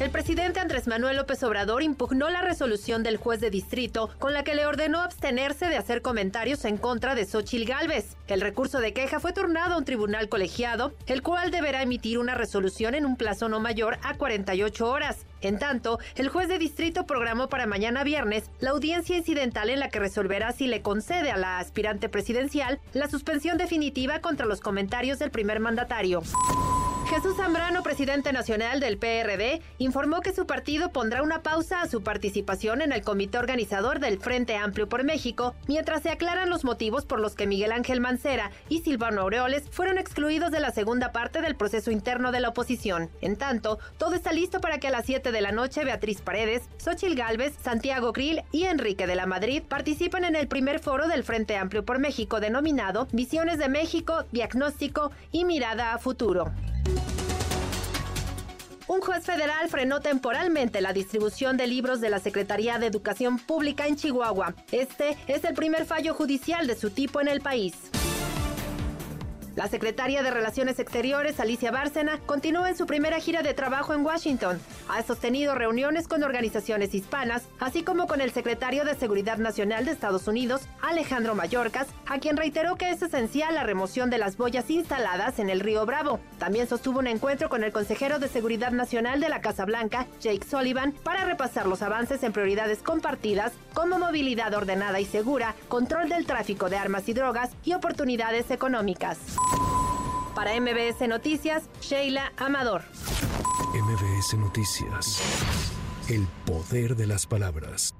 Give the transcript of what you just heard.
El presidente Andrés Manuel López Obrador impugnó la resolución del juez de distrito con la que le ordenó abstenerse de hacer comentarios en contra de Xochil Gálvez. El recurso de queja fue turnado a un tribunal colegiado, el cual deberá emitir una resolución en un plazo no mayor a 48 horas. En tanto, el juez de distrito programó para mañana viernes la audiencia incidental en la que resolverá si le concede a la aspirante presidencial la suspensión definitiva contra los comentarios del primer mandatario. Jesús Zambrano, presidente nacional del PRD, informó que su partido pondrá una pausa a su participación en el comité organizador del Frente Amplio por México, mientras se aclaran los motivos por los que Miguel Ángel Mancera y Silvano Aureoles fueron excluidos de la segunda parte del proceso interno de la oposición. En tanto, todo está listo para que a las 7 de la noche Beatriz Paredes, Xochil Gálvez, Santiago Grill y Enrique de la Madrid participen en el primer foro del Frente Amplio por México denominado Visiones de México, Diagnóstico y Mirada a Futuro. Un juez federal frenó temporalmente la distribución de libros de la Secretaría de Educación Pública en Chihuahua. Este es el primer fallo judicial de su tipo en el país. La secretaria de Relaciones Exteriores, Alicia Bárcena, continúa en su primera gira de trabajo en Washington. Ha sostenido reuniones con organizaciones hispanas, así como con el secretario de Seguridad Nacional de Estados Unidos, Alejandro Mayorkas, a quien reiteró que es esencial la remoción de las boyas instaladas en el río Bravo. También sostuvo un encuentro con el consejero de Seguridad Nacional de la Casa Blanca, Jake Sullivan, para repasar los avances en prioridades compartidas como movilidad ordenada y segura, control del tráfico de armas y drogas y oportunidades económicas. Para MBS Noticias, Sheila Amador. MBS Noticias. El poder de las palabras.